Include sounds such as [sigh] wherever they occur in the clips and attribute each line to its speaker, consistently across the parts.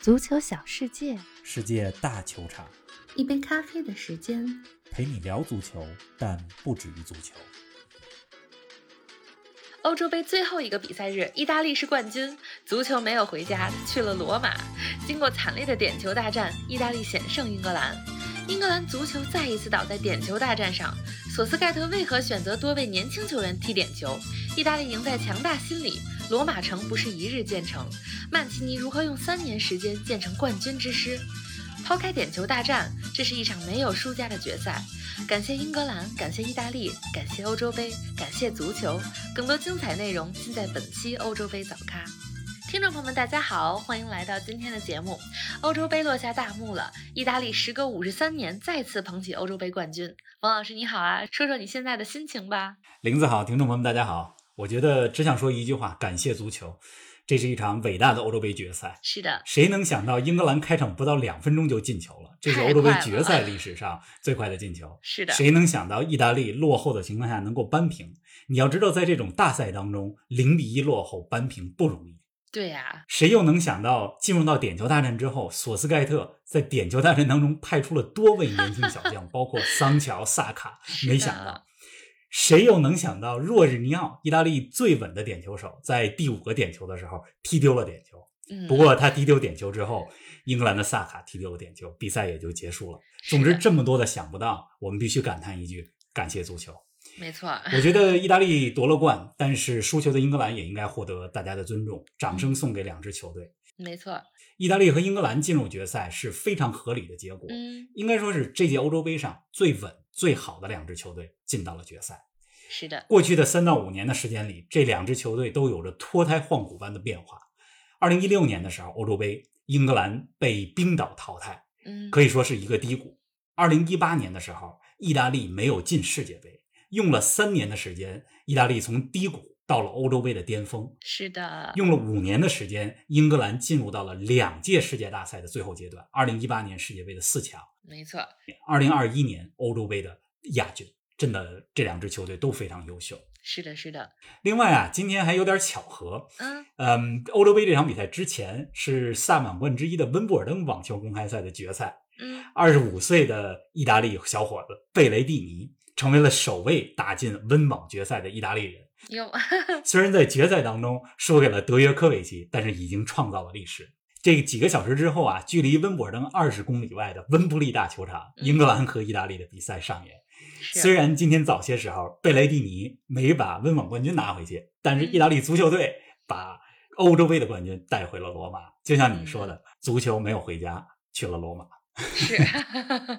Speaker 1: 足球小世界，
Speaker 2: 世界大球场，
Speaker 1: 一杯咖啡的时间。
Speaker 2: 陪你聊足球，但不止于足球。
Speaker 3: 欧洲杯最后一个比赛日，意大利是冠军，足球没有回家，去了罗马。经过惨烈的点球大战，意大利险胜英格兰。英格兰足球再一次倒在点球大战上。索斯盖特为何选择多位年轻球员踢点球？意大利赢在强大心理。罗马城不是一日建成，曼奇尼如何用三年时间建成冠军之师？抛开点球大战，这是一场没有输家的决赛。感谢英格兰，感谢意大利，感谢欧洲杯，感谢足球。更多精彩内容尽在本期欧洲杯早咖。听众朋友们，大家好，欢迎来到今天的节目。欧洲杯落下大幕了，意大利时隔五十三年再次捧起欧洲杯冠军。王老师你好啊，说说你现在的心情吧。
Speaker 2: 林子好，听众朋友们大家好。我觉得只想说一句话，感谢足球。这是一场伟大的欧洲杯决赛。
Speaker 3: 是的，
Speaker 2: 谁能想到英格兰开场不到两分钟就进球了？这是欧洲杯决赛历史上最快的进球。
Speaker 3: 是的，
Speaker 2: 谁能想到意大利落后的情况下能够扳平？你要知道，在这种大赛当中，零比一落后扳平不容易。
Speaker 3: 对呀，
Speaker 2: 谁又能想到进入到点球大战之后，索斯盖特在点球大战当中派出了多位年轻小将，包括桑乔、萨卡。[laughs] 没想到，谁又能想到若日尼奥，意大利最稳的点球手，在第五个点球的时候踢丢了点球。不过他踢丢点球之后，英格兰的萨卡踢丢了点球，比赛也就结束了。总之，这么多的想不到，我们必须感叹一句：感谢足球。
Speaker 3: 没错，
Speaker 2: 我觉得意大利夺了冠，但是输球的英格兰也应该获得大家的尊重，掌声送给两支球队。
Speaker 3: 没错，
Speaker 2: 意大利和英格兰进入决赛是非常合理的结果。
Speaker 3: 嗯，
Speaker 2: 应该说是这届欧洲杯上最稳、最好的两支球队进到了决赛。
Speaker 3: 是的，
Speaker 2: 过去的三到五年的时间里，这两支球队都有着脱胎换骨般的变化。二零一六年的时候，欧洲杯英格兰被冰岛淘汰，
Speaker 3: 嗯，
Speaker 2: 可以说是一个低谷。二零一八年的时候，意大利没有进世界杯。用了三年的时间，意大利从低谷到了欧洲杯的巅峰。
Speaker 3: 是的，
Speaker 2: 用了五年的时间，英格兰进入到了两届世界大赛的最后阶段。二零一八年世界杯的四强，
Speaker 3: 没错。
Speaker 2: 二零二一年欧洲杯的亚军，真的这两支球队都非常优秀。
Speaker 3: 是的，是的。
Speaker 2: 另外啊，今天还有点巧合，
Speaker 3: 嗯
Speaker 2: 嗯，欧洲杯这场比赛之前是萨满贯之一的温布尔登网球公开赛的决赛。
Speaker 3: 嗯，
Speaker 2: 二十五岁的意大利小伙子贝雷蒂尼。成为了首位打进温网决赛的意大利人。
Speaker 3: 有，[laughs]
Speaker 2: 虽然在决赛当中输给了德约科维奇，但是已经创造了历史。这几个小时之后啊，距离温布尔登二十公里外的温布利大球场，英格兰和意大利的比赛上演。虽然今天早些时候贝雷蒂尼没把温网冠军拿回去，但是意大利足球队把欧洲杯的冠军带回了罗马。就像你说的，足球没有回家，去了罗马。
Speaker 3: 是，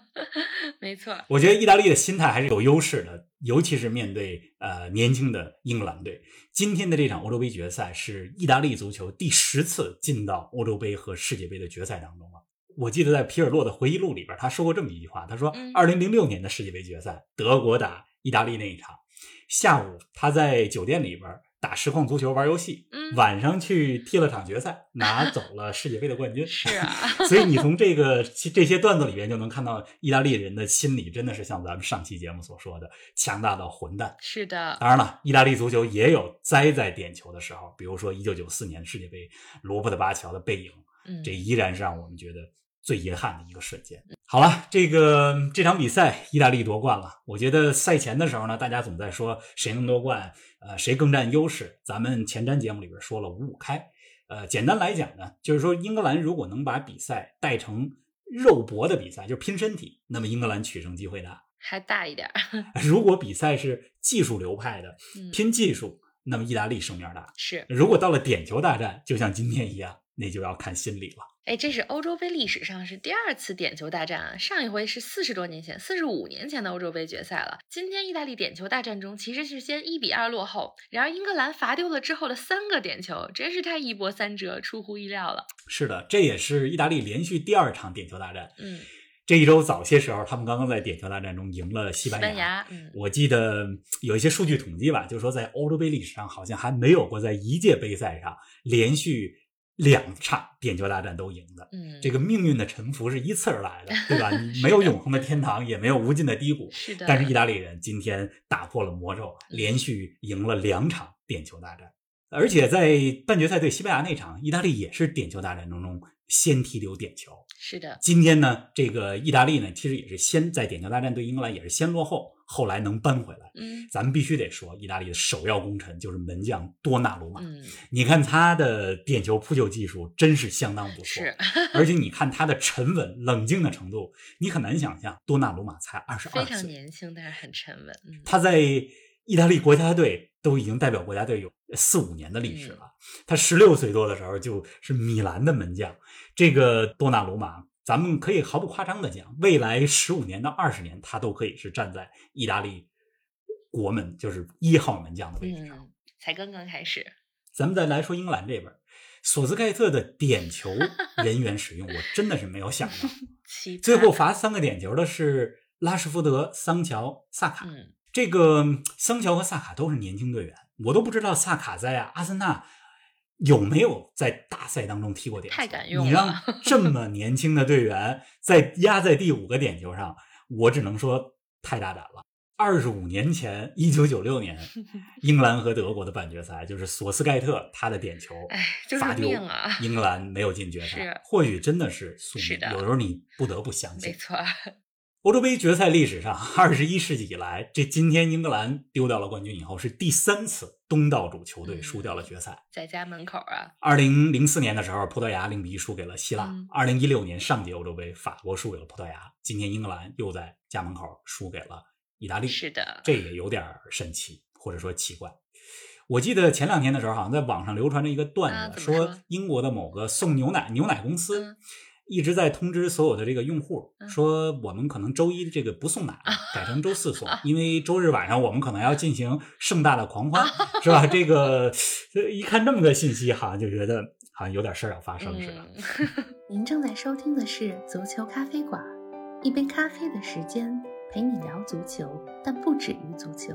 Speaker 3: [laughs] 没错。
Speaker 2: 我觉得意大利的心态还是有优势的，尤其是面对呃年轻的英格兰队。今天的这场欧洲杯决赛是意大利足球第十次进到欧洲杯和世界杯的决赛当中了。我记得在皮尔洛的回忆录里边，他说过这么一句话：他说，二零零六年的世界杯决赛，德国打意大利那一场，下午他在酒店里边。打实况足球玩游戏，晚上去踢了场决赛，拿走了世界杯的冠军。[laughs]
Speaker 3: 是啊，
Speaker 2: 所以你从这个这些段子里边就能看到意大利人的心理真的是像咱们上期节目所说的强大到混蛋。
Speaker 3: 是的，
Speaker 2: 当然了，意大利足球也有栽在点球的时候，比如说一九九四年世界杯罗伯特巴乔的背影，这依然是让我们觉得。最遗憾的一个瞬间。好了，这个这场比赛，意大利夺冠了。我觉得赛前的时候呢，大家总在说谁能夺冠，呃，谁更占优势。咱们前瞻节目里边说了五五开。呃，简单来讲呢，就是说英格兰如果能把比赛带成肉搏的比赛，就是拼身体，那么英格兰取胜机会大，
Speaker 3: 还大一点。[laughs]
Speaker 2: 如果比赛是技术流派的，拼技术，那么意大利胜面大。
Speaker 3: 是。
Speaker 2: 如果到了点球大战，就像今天一样，那就要看心理了。
Speaker 3: 哎，这是欧洲杯历史上是第二次点球大战啊！上一回是四十多年前，四十五年前的欧洲杯决赛了。今天意大利点球大战中其实是先一比二落后，然而英格兰罚丢了之后的三个点球，真是太一波三折，出乎意料了。
Speaker 2: 是的，这也是意大利连续第二场点球大战。
Speaker 3: 嗯，
Speaker 2: 这一周早些时候，他们刚刚在点球大战中赢了西班
Speaker 3: 牙。西班牙，嗯，
Speaker 2: 我记得有一些数据统计吧，就是说在欧洲杯历史上好像还没有过在一届杯赛上连续。两场点球大战都赢的，
Speaker 3: 嗯，
Speaker 2: 这个命运的沉浮是依次而来的，对吧？[laughs] 你没有永恒的天堂，也没有无尽的低谷，
Speaker 3: 是的。
Speaker 2: 但是意大利人今天打破了魔咒，连续赢了两场点球大战。而且在半决赛对西班牙那场，意大利也是点球大战当中先踢丢点球。
Speaker 3: 是的，
Speaker 2: 今天呢，这个意大利呢，其实也是先在点球大战对英格兰也是先落后，后来能扳回来。
Speaker 3: 嗯
Speaker 2: 咱们必须得说，意大利的首要功臣就是门将多纳鲁马。
Speaker 3: 嗯，
Speaker 2: 你看他的点球扑救技术真是相当不错，
Speaker 3: 是
Speaker 2: 而且你看他的沉稳冷静的程度，你很难想象多纳鲁马才二十
Speaker 3: 非常
Speaker 2: 二岁，
Speaker 3: 年轻，但是很沉稳。嗯，
Speaker 2: 他在意大利国家队都已经代表国家队有四五年的历史了。他十六岁多的时候就是米兰的门将，这个多纳鲁马，咱们可以毫不夸张的讲，未来十五年到二十年，他都可以是站在意大利国门，就是一号门将的位置上。
Speaker 3: 嗯，才刚刚开始。
Speaker 2: 咱们再来说英格兰这边，索斯盖特的点球人员使用，我真的是没有想到。[laughs] 最后罚三个点球的是拉什福德、桑乔、萨卡。
Speaker 3: 嗯，
Speaker 2: 这个桑乔和萨卡都是年轻队员，我都不知道萨卡在啊阿森纳有没有在大赛当中踢过点球。
Speaker 3: 太敢用
Speaker 2: 你让
Speaker 3: 了
Speaker 2: 这么年轻的队员在压在第五个点球上，我只能说太大胆了。二十五年前，一九九六年，[laughs] 英格兰和德国的半决赛，就是索斯盖特他的点球
Speaker 3: 哎，就是命啊！
Speaker 2: 英格兰没有进决赛，或许真的是宿命。有时候你不得不相
Speaker 3: 没
Speaker 2: 信。
Speaker 3: 错，[laughs]
Speaker 2: 欧洲杯决赛历史上，[laughs] 二十一世纪以来，这今天英格兰丢掉了冠军以后，是第三次东道主球队
Speaker 3: 嗯
Speaker 2: 输掉了决赛。
Speaker 3: 在家门口啊，
Speaker 2: 二零零四年的时候，葡萄牙零比一输给了希腊
Speaker 3: 嗯；
Speaker 2: 二零一六年上届欧洲杯，法国输给了葡萄牙。今天英格兰又在家门口输给了意大利，
Speaker 3: 是的，
Speaker 2: 这也有点神奇，或者说奇怪。我记得前两天的时候，好像在网上流传着一个段子，
Speaker 3: 说
Speaker 2: 英国的某个送牛奶牛奶公司。
Speaker 3: 嗯
Speaker 2: 一直在通知所有的这个用户
Speaker 3: 嗯
Speaker 2: 说，我们可能周一这个不送奶，改成周四
Speaker 3: 啊
Speaker 2: 送，[laughs] 因为周日晚上我们可能要进行盛大的狂欢，[laughs] 是吧？这个这一看这么个信息，好像就觉得好像有点事儿要发生似的。
Speaker 3: 嗯，[laughs]
Speaker 1: 您正在收听的是足球咖啡馆，一杯咖啡的时间陪你聊足球，但不止于足球。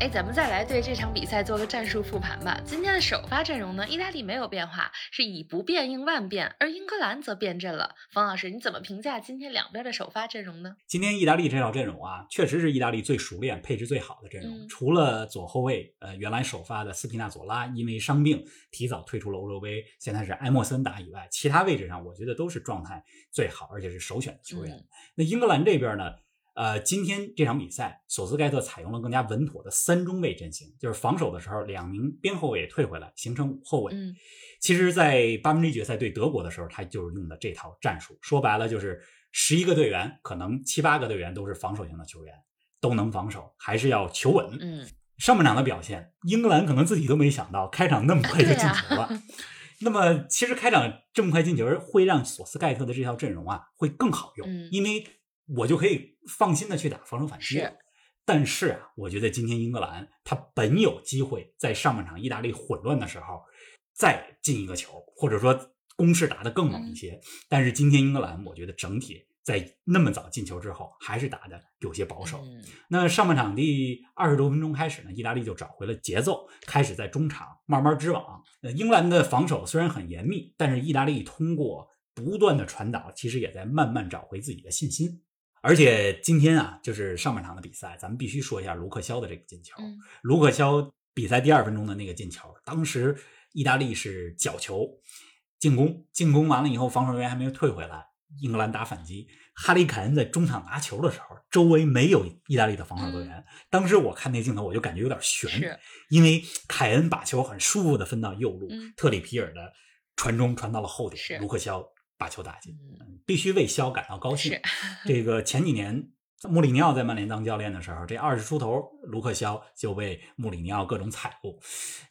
Speaker 3: 哎，咱们再来对这场比赛做个战术复盘吧。今天的首发阵容呢，意大利没有变化，是以不变应万变，而英格兰则变阵了。冯老师，你怎么评价今天两边的首发阵容呢？
Speaker 2: 今天意大利这套阵容啊，确实是意大利最熟练、配置最好的阵容。
Speaker 3: 嗯
Speaker 2: 除了左后卫，呃，原来首发的斯皮纳佐拉因为伤病提早退出了欧洲杯，现在是埃莫森打以外，其他位置上我觉得都是状态最好，而且是首选的球员。
Speaker 3: 嗯
Speaker 2: 那英格兰这边呢？呃，今天这场比赛，索斯盖特采用了更加稳妥的三中卫阵型，就是防守的时候，两名边后卫退回来，形成五后卫。
Speaker 3: 嗯
Speaker 2: 其实，在八分之一决赛对德国的时候，他就是用的这套战术。说白了，就是十一个队员，可能七八个队员都是防守型的球员，都能防守，还是要求稳。
Speaker 3: 嗯，
Speaker 2: 上半场的表现，英格兰可能自己都没想到，开场那么快就进球了。[laughs] 那么，其实开场这么快进球，会让索斯盖特的这套阵容啊会更好用，
Speaker 3: 嗯
Speaker 2: 因为我就可以放心的去打防守反击
Speaker 3: 是。
Speaker 2: 但是啊，我觉得今天英格兰他本有机会在上半场意大利混乱的时候再进一个球，或者说攻势打得更猛一些。但是今天英格兰，我觉得整体在那么早进球之后，还是打得有些保守。
Speaker 3: 嗯
Speaker 2: 那上半场第二十多分钟开始呢，意大利就找回了节奏，开始在中场慢慢织网。呃，英格兰的防守虽然很严密，但是意大利通过不断的传导，其实也在慢慢找回自己的信心。而且今天啊，就是上半场的比赛，咱们必须说一下卢克肖的这个进球。
Speaker 3: 嗯
Speaker 2: 卢克肖比赛第二分钟的那个进球，当时意大利是角球进攻，进攻完了以后，防守人员还没有退回来，英格兰打反击。哈里凯恩在中场拿球的时候，周围没有意大利的防守队员。当时我看那镜头，我就感觉有点悬，因为凯恩把球很舒服的分到右路，
Speaker 3: 嗯
Speaker 2: 特里皮尔的传中传到了后点，卢克肖把球打进，
Speaker 3: 嗯
Speaker 2: 必须为肖感到高兴
Speaker 3: 是。
Speaker 2: 这个前几年穆里尼奥在曼联当教练的时候，这二十出头，卢克肖就被穆里尼奥各种踩过。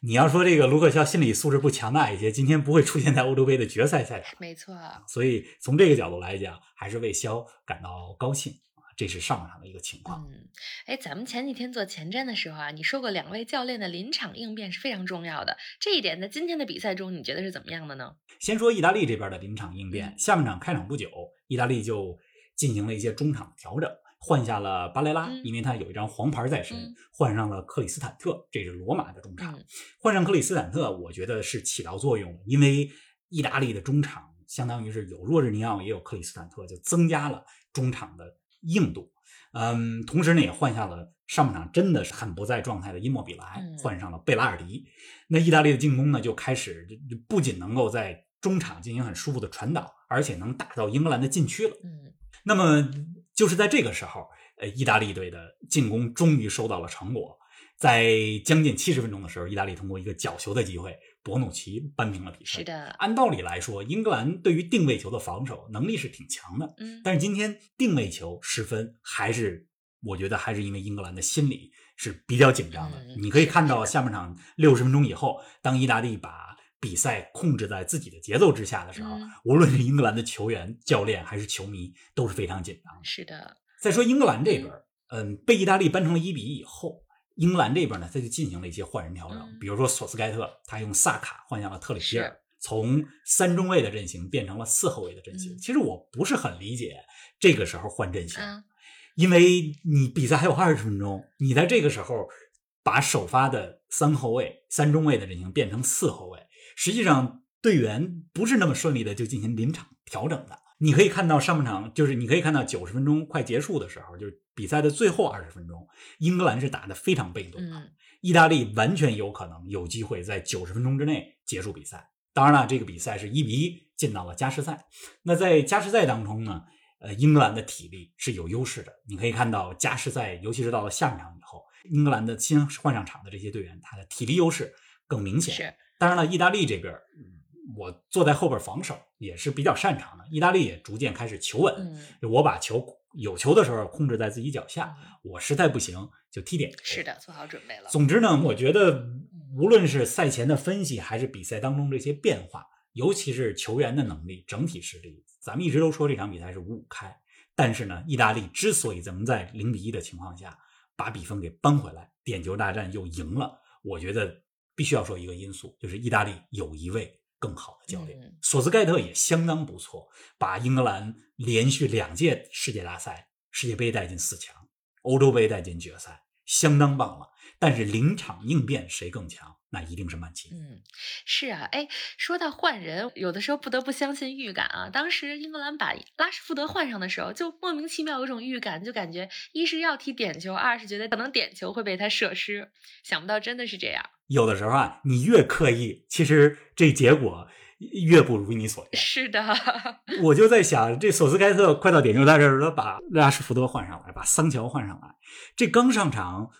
Speaker 2: 你要说这个卢克肖心理素质不强大一些，今天不会出现在欧洲杯的决赛赛场。
Speaker 3: 没错。
Speaker 2: 所以从这个角度来讲，还是为肖感到高兴啊。这是上半场的一个情况。
Speaker 3: 嗯，哎，咱们前几天做前瞻的时候啊，你说过两位教练的临场应变是非常重要的，这一点在今天的比赛中，你觉得是怎么样的呢？
Speaker 2: 先说意大利这边的临场应变，
Speaker 3: 嗯
Speaker 2: 下半场开场不久，意大利就进行了一些中场调整。换下了巴雷拉，
Speaker 3: 嗯
Speaker 2: 因为他有一张黄牌在身，
Speaker 3: 嗯
Speaker 2: 换上了克里斯坦特，这是罗马的中场。
Speaker 3: 嗯
Speaker 2: 换上克里斯坦特，我觉得是起到作用，因为意大利的中场相当于是有若日尼奥，也有克里斯坦特，就增加了中场的硬度。嗯，同时呢，也换下了上半场真的是很不在状态的伊莫比莱，
Speaker 3: 嗯
Speaker 2: 换上了贝拉尔迪。那意大利的进攻呢，就开始不仅能够在中场进行很舒服的传导，而且能打到英格兰的禁区了。
Speaker 3: 嗯
Speaker 2: 那么就是在这个时候，呃，意大利队的进攻终于收到了成果。在将近七十分钟的时候，意大利通过一个角球的机会，博努奇扳平了比赛。
Speaker 3: 是的，
Speaker 2: 按道理来说，英格兰对于定位球的防守能力是挺强的，
Speaker 3: 嗯
Speaker 2: 但是今天定位球失分，还是我觉得还是因为英格兰的心理是比较紧张的。
Speaker 3: 嗯
Speaker 2: 你可以看到下半场六十分钟以后，当意大利把比赛控制在自己的节奏之下的时候，
Speaker 3: 嗯
Speaker 2: 无论是英格兰的球员、教练还是球迷，都是非常紧张的。
Speaker 3: 是的，
Speaker 2: 再说英格兰这边，嗯，被意大利扳成了一比一以后，英格兰这边呢，他就进行了一些换人调整，
Speaker 3: 嗯
Speaker 2: 比如说索斯盖特，他用萨卡换下了特里皮尔，从三中卫的阵型变成了四后卫的阵型。
Speaker 3: 嗯
Speaker 2: 其实我不是很理解这个时候换阵型，
Speaker 3: 啊，
Speaker 2: 因为你比赛还有二十分钟，你在这个时候把首发的三后卫、三中卫的阵型变成四后卫，实际上队员不是那么顺利的就进行临场调整的。你可以看到上半场，就是你可以看到九十分钟快结束的时候，就是比赛的最后二十分钟，英格兰是打得非常被动的，
Speaker 3: 嗯
Speaker 2: 意大利完全有可能有机会在九十分钟之内结束比赛。当然了，这个比赛是一比一进到了加时赛。那在加时赛当中呢，呃，英格兰的体力是有优势的。你可以看到加时赛，尤其是到了下半场以后，英格兰的新换上场的这些队员，他的体力优势更明显。
Speaker 3: 是，
Speaker 2: 当然了，意大利这边，嗯我坐在后边防守也是比较擅长的。意大利也逐渐开始求稳，
Speaker 3: 嗯
Speaker 2: 我把球有球的时候控制在自己脚下，我实在不行就踢点。
Speaker 3: 是的，做好准备了。
Speaker 2: 总之呢，我觉得无论是赛前的分析，还是比赛当中这些变化，尤其是球员的能力、整体实力，咱们一直都说这场比赛是五五开。但是呢，意大利之所以能在零比一的情况下把比分给扳回来，点球大战又赢了，我觉得必须要说一个因素，就是意大利有一位更好的教练，
Speaker 3: 嗯
Speaker 2: 索斯盖特也相当不错，把英格兰连续两届世界大赛、世界杯带进四强，欧洲杯带进决赛，相当棒了。但是临场应变谁更强？那一定是曼奇。
Speaker 3: 嗯，是啊，哎，说到换人，有的时候不得不相信预感啊。当时英格兰把拉什福德换上的时候，就莫名其妙有种预感，就感觉一是要踢点球，二是觉得可能点球会被他射失。想不到真的是这样。
Speaker 2: 有的时候啊，你越刻意，其实这结果越不如你所愿。
Speaker 3: 是的，
Speaker 2: 我就在想，这索斯盖特快到点球大战的时候，把拉什福德换上来，把桑乔换上来，这刚上场，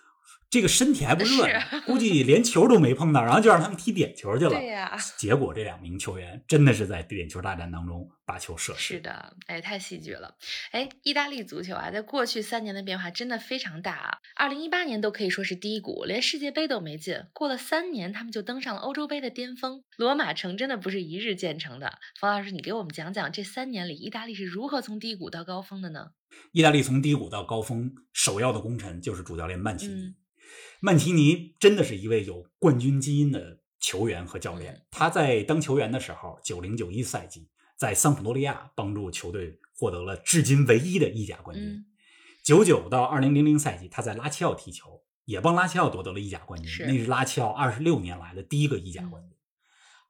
Speaker 2: 这个身体还不热 [laughs] 估计连球都没碰到，然后就让他们踢点球去了。
Speaker 3: 对呀
Speaker 2: 结果这两名球员真的是在点球大战当中把球射失。
Speaker 3: 是的，哎，太戏剧了。哎，意大利足球啊，在过去三年的变化真的非常大啊。二零一八年都可以说是低谷，连世界杯都没进。过了三年，他们就登上了欧洲杯的巅峰。罗马城真的不是一日建成的。冯老师，你给我们讲讲这三年里意大利是如何从低谷到高峰的呢？
Speaker 2: 意大利从低谷到高峰，首要的功臣就是主教练曼奇尼。
Speaker 3: 嗯
Speaker 2: 曼奇尼真的是一位有冠军基因的球员和教练。
Speaker 3: 嗯
Speaker 2: 他在当球员的时候，九零九一赛季在桑普多利亚帮助球队获得了至今唯一的意甲冠军
Speaker 3: 嗯。
Speaker 2: 九九到二零零零赛季，他在拉齐奥踢球，也帮拉齐奥夺得了意甲冠军，
Speaker 3: 是
Speaker 2: 那是拉齐奥二十六年来的第一个意甲冠军。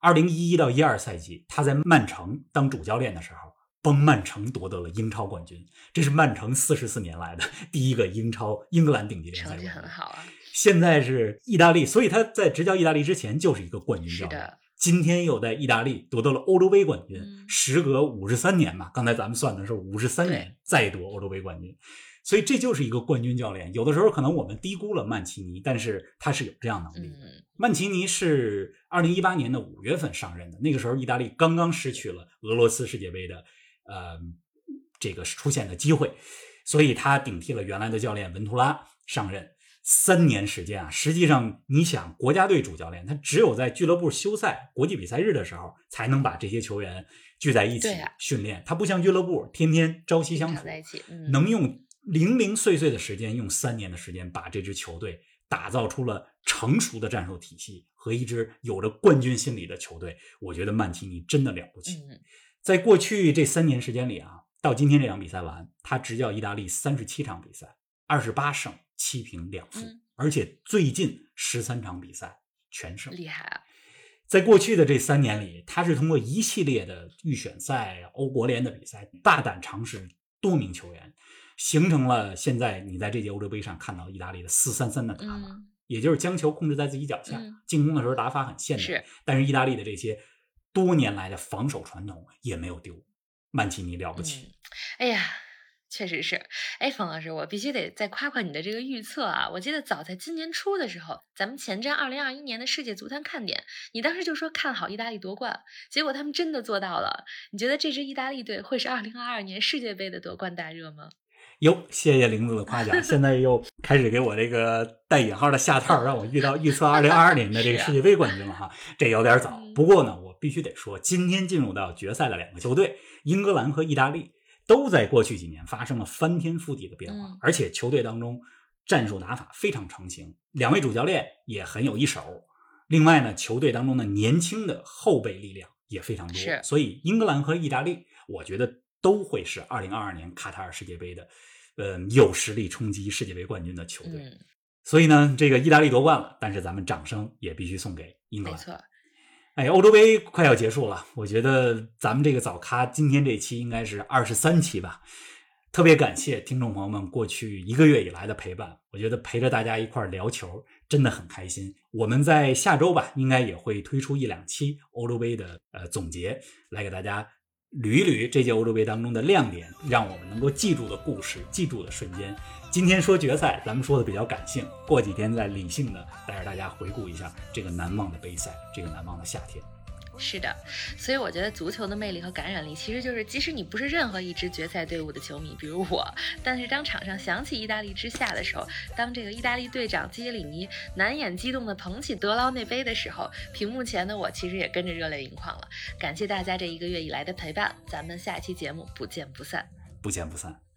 Speaker 2: 二零一一到一二赛季，他在曼城当主教练的时候，帮曼城夺得了英超冠军，这是曼城四十四年来的第一个英超英格兰顶级联赛
Speaker 3: 成绩
Speaker 2: 冠军。
Speaker 3: 很好啊。
Speaker 2: 现在是意大利，所以他在执教意大利之前就是一个冠军教练。今天又在意大利夺得了欧洲杯冠军，
Speaker 3: 嗯
Speaker 2: 时隔五十三年嘛，刚才咱们算的是五十三年再夺欧洲杯冠军，所以这就是一个冠军教练。有的时候可能我们低估了曼奇尼，但是他是有这样能力。
Speaker 3: 嗯
Speaker 2: 曼奇尼是二零一八年的五月份上任的，那个时候意大利刚刚失去了俄罗斯世界杯的呃这个出现的机会，所以他顶替了原来的教练文图拉上任。三年时间啊，实际上你想，国家队主教练他只有在俱乐部休赛、国际比赛日的时候，才能把这些球员聚在一起训练。他不像俱乐部天天朝夕相处，
Speaker 3: 在一起，嗯，
Speaker 2: 能用零零碎碎的时间，用三年的时间把这支球队打造出了成熟的战术体系和一支有着冠军心理的球队。我觉得曼奇尼真的了不起。
Speaker 3: 嗯
Speaker 2: 在过去这三年时间里啊，到今天这场比赛完，他执教意大利三十七场比赛，二十八胜七平两负，而且最近十三场比赛全胜，
Speaker 3: 厉害啊！
Speaker 2: 在过去的这三年里，他是通过一系列的预选赛、欧国联的比赛，大胆尝试多名球员，形成了现在你在这届欧洲杯上看到意大利的四三三的打法，也就是将球控制在自己脚下，进攻的时候打法很现代，但是意大利的这些多年来的防守传统也没有丢。曼奇尼了不起，
Speaker 3: 哎呀，确实是。哎，冯老师，我必须得再夸夸你的这个预测啊！我记得早在今年初的时候，咱们前瞻二零二一年的世界足坛看点，你当时就说看好意大利夺冠，结果他们真的做到了。你觉得这支意大利队会是二零二二年世界杯的夺冠大热吗？
Speaker 2: 哟，谢谢玲子的夸奖，现在又开始给我这个带引号的下套，让我遇到预测二零二二年的这个 [laughs] 世界杯冠军了哈，这有点早。不过呢，我必须得说，今天进入到决赛的两个球队。英格兰和意大利都在过去几年发生了翻天覆地的变化，而且球队当中战术打法非常成型，两位主教练也很有一手。另外呢，球队当中的年轻的后备力量也非常多，所以英格兰和意大利，我觉得都会是二零二二年卡塔尔世界杯的，呃，有实力冲击世界杯冠军的球队。所以呢，这个意大利夺冠了，但是咱们掌声也必须送给英格兰。
Speaker 3: 没错。
Speaker 2: 哎，欧洲杯快要结束了，我觉得咱们这个早咖今天这期应该是二十三期吧。特别感谢听众朋友们过去一个月以来的陪伴，我觉得陪着大家一块聊球真的很开心。我们在下周吧，应该也会推出一两期欧洲杯的呃总结，来给大家。捋一捋这届欧洲杯当中的亮点，让我们能够记住的故事、记住的瞬间。今天说决赛，咱们说的比较感性，过几天再理性的带着大家回顾一下这个难忘的杯赛，这个难忘的夏天。
Speaker 3: 是的，所以我觉得足球的魅力和感染力，其实就是即使你不是任何一支决赛队伍的球迷，比如我，但是当场上响起意大利之夏的时候，当这个意大利队长基耶里尼难掩激动地捧起德劳内杯的时候，屏幕前的我其实也跟着热泪盈眶了。感谢大家这一个月以来的陪伴，咱们下期节目不见不散，
Speaker 2: 不见不散。